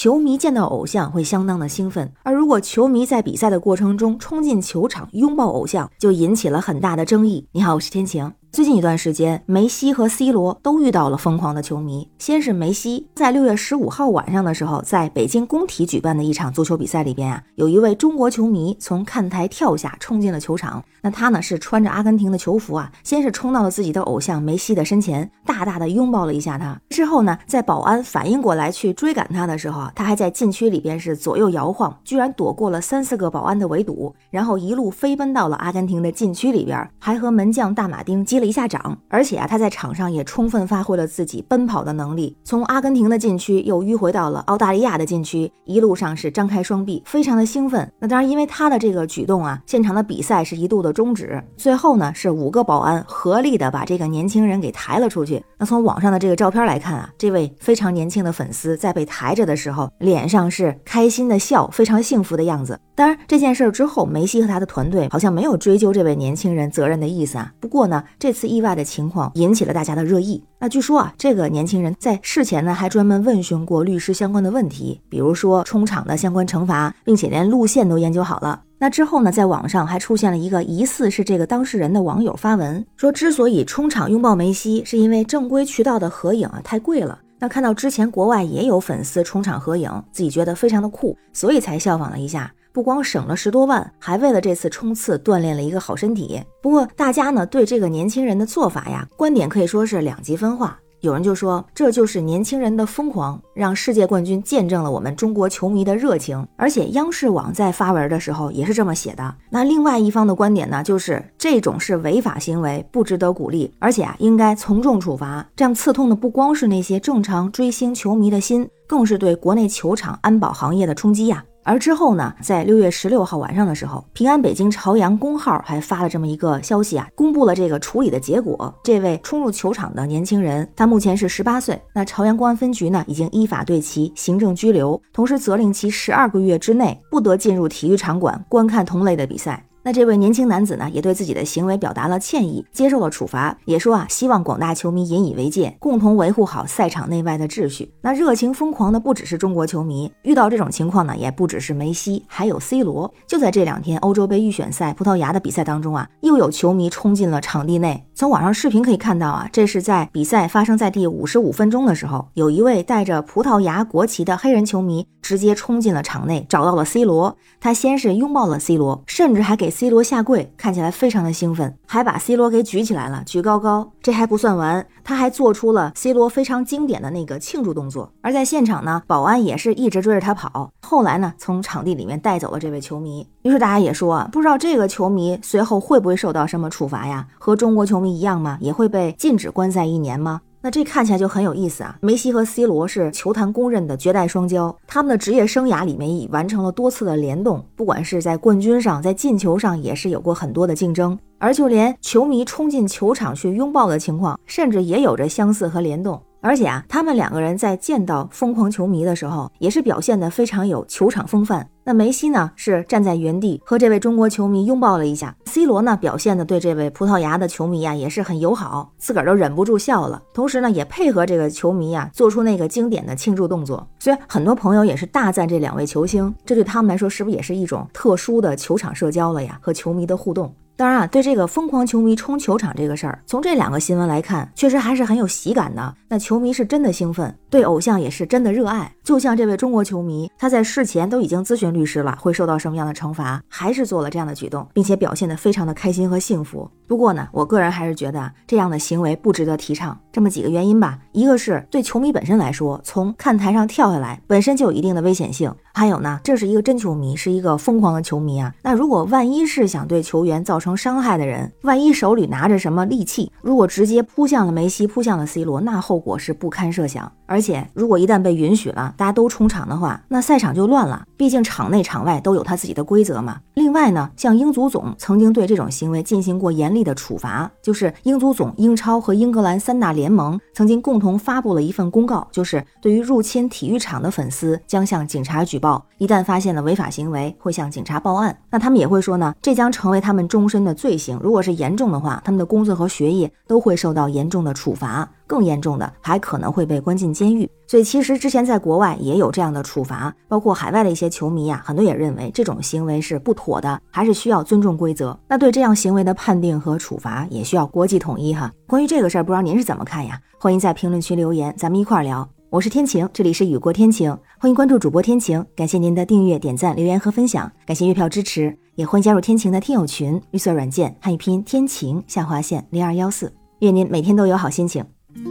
球迷见到偶像会相当的兴奋，而如果球迷在比赛的过程中冲进球场拥抱偶像，就引起了很大的争议。你好，我是天晴。最近一段时间，梅西和 C 罗都遇到了疯狂的球迷。先是梅西，在六月十五号晚上的时候，在北京工体举办的一场足球比赛里边啊，有一位中国球迷从看台跳下，冲进了球场。那他呢是穿着阿根廷的球服啊，先是冲到了自己的偶像梅西的身前，大大的拥抱了一下他。之后呢，在保安反应过来去追赶他的时候啊，他还在禁区里边是左右摇晃，居然躲过了三四个保安的围堵，然后一路飞奔到了阿根廷的禁区里边，还和门将大马丁接了一下掌。而且啊，他在场上也充分发挥了自己奔跑的能力，从阿根廷的禁区又迂回到了澳大利亚的禁区，一路上是张开双臂，非常的兴奋。那当然，因为他的这个举动啊，现场的比赛是一度的终止。最后呢，是五个保安合力的把这个年轻人给抬了出去。那从网上的这个照片来看啊，这位非常年轻的粉丝在被抬着的时候，脸上是开心的笑，非常幸福的样子。当然，这件事之后，梅西和他的团队好像没有追究这位年轻人责任的意思啊。不过呢，这这次意外的情况引起了大家的热议。那据说啊，这个年轻人在事前呢还专门问询过律师相关的问题，比如说冲场的相关惩罚，并且连路线都研究好了。那之后呢，在网上还出现了一个疑似是这个当事人的网友发文说，之所以冲场拥抱梅西，是因为正规渠道的合影啊太贵了。那看到之前国外也有粉丝冲场合影，自己觉得非常的酷，所以才效仿了一下。不光省了十多万，还为了这次冲刺锻炼了一个好身体。不过大家呢对这个年轻人的做法呀，观点可以说是两极分化。有人就说这就是年轻人的疯狂，让世界冠军见证了我们中国球迷的热情。而且央视网在发文的时候也是这么写的。那另外一方的观点呢，就是这种是违法行为，不值得鼓励，而且啊应该从重处罚。这样刺痛的不光是那些正常追星球迷的心，更是对国内球场安保行业的冲击呀。而之后呢，在六月十六号晚上的时候，平安北京朝阳公号还发了这么一个消息啊，公布了这个处理的结果。这位冲入球场的年轻人，他目前是十八岁。那朝阳公安分局呢，已经依法对其行政拘留，同时责令其十二个月之内不得进入体育场馆观看同类的比赛。那这位年轻男子呢，也对自己的行为表达了歉意，接受了处罚，也说啊，希望广大球迷引以为戒，共同维护好赛场内外的秩序。那热情疯狂的不只是中国球迷，遇到这种情况呢，也不只是梅西，还有 C 罗。就在这两天，欧洲杯预选赛葡萄牙的比赛当中啊，又有球迷冲进了场地内。从网上视频可以看到啊，这是在比赛发生在第五十五分钟的时候，有一位带着葡萄牙国旗的黑人球迷直接冲进了场内，找到了 C 罗。他先是拥抱了 C 罗，甚至还给。C 罗下跪，看起来非常的兴奋，还把 C 罗给举起来了，举高高。这还不算完，他还做出了 C 罗非常经典的那个庆祝动作。而在现场呢，保安也是一直追着他跑。后来呢，从场地里面带走了这位球迷。于是大家也说啊，不知道这个球迷随后会不会受到什么处罚呀？和中国球迷一样吗？也会被禁止观赛一年吗？那这看起来就很有意思啊！梅西和 C 罗是球坛公认的绝代双骄，他们的职业生涯里面已完成了多次的联动，不管是在冠军上，在进球上也是有过很多的竞争，而就连球迷冲进球场去拥抱的情况，甚至也有着相似和联动。而且啊，他们两个人在见到疯狂球迷的时候，也是表现得非常有球场风范。那梅西呢，是站在原地和这位中国球迷拥抱了一下；C 罗呢，表现的对这位葡萄牙的球迷呀，也是很友好，自个儿都忍不住笑了。同时呢，也配合这个球迷呀，做出那个经典的庆祝动作。所以很多朋友也是大赞这两位球星，这对他们来说是不是也是一种特殊的球场社交了呀？和球迷的互动。当然啊，对这个疯狂球迷冲球场这个事儿，从这两个新闻来看，确实还是很有喜感的。那球迷是真的兴奋，对偶像也是真的热爱。就像这位中国球迷，他在事前都已经咨询律师了，会受到什么样的惩罚，还是做了这样的举动，并且表现得非常的开心和幸福。不过呢，我个人还是觉得这样的行为不值得提倡。这么几个原因吧，一个是对球迷本身来说，从看台上跳下来本身就有一定的危险性；还有呢，这是一个真球迷，是一个疯狂的球迷啊。那如果万一是想对球员造成伤害的人，万一手里拿着什么利器，如果直接扑向了梅西，扑向了 C 罗，那后果是不堪设想。而而且，如果一旦被允许了，大家都冲场的话，那赛场就乱了。毕竟场内场外都有他自己的规则嘛。另外呢，像英足总曾经对这种行为进行过严厉的处罚，就是英足总、英超和英格兰三大联盟曾经共同发布了一份公告，就是对于入侵体育场的粉丝将向警察举报，一旦发现了违法行为，会向警察报案。那他们也会说呢，这将成为他们终。身的罪行，如果是严重的话，他们的工作和学业都会受到严重的处罚，更严重的还可能会被关进监狱。所以其实之前在国外也有这样的处罚，包括海外的一些球迷啊，很多也认为这种行为是不妥的，还是需要尊重规则。那对这样行为的判定和处罚也需要国际统一哈。关于这个事儿，不知道您是怎么看呀？欢迎在评论区留言，咱们一块儿聊。我是天晴，这里是雨过天晴，欢迎关注主播天晴，感谢您的订阅、点赞、留言和分享，感谢月票支持，也欢迎加入天晴的听友群，绿色软件汉语拼音天晴下划线零二幺四，愿您每天都有好心情，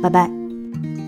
拜拜。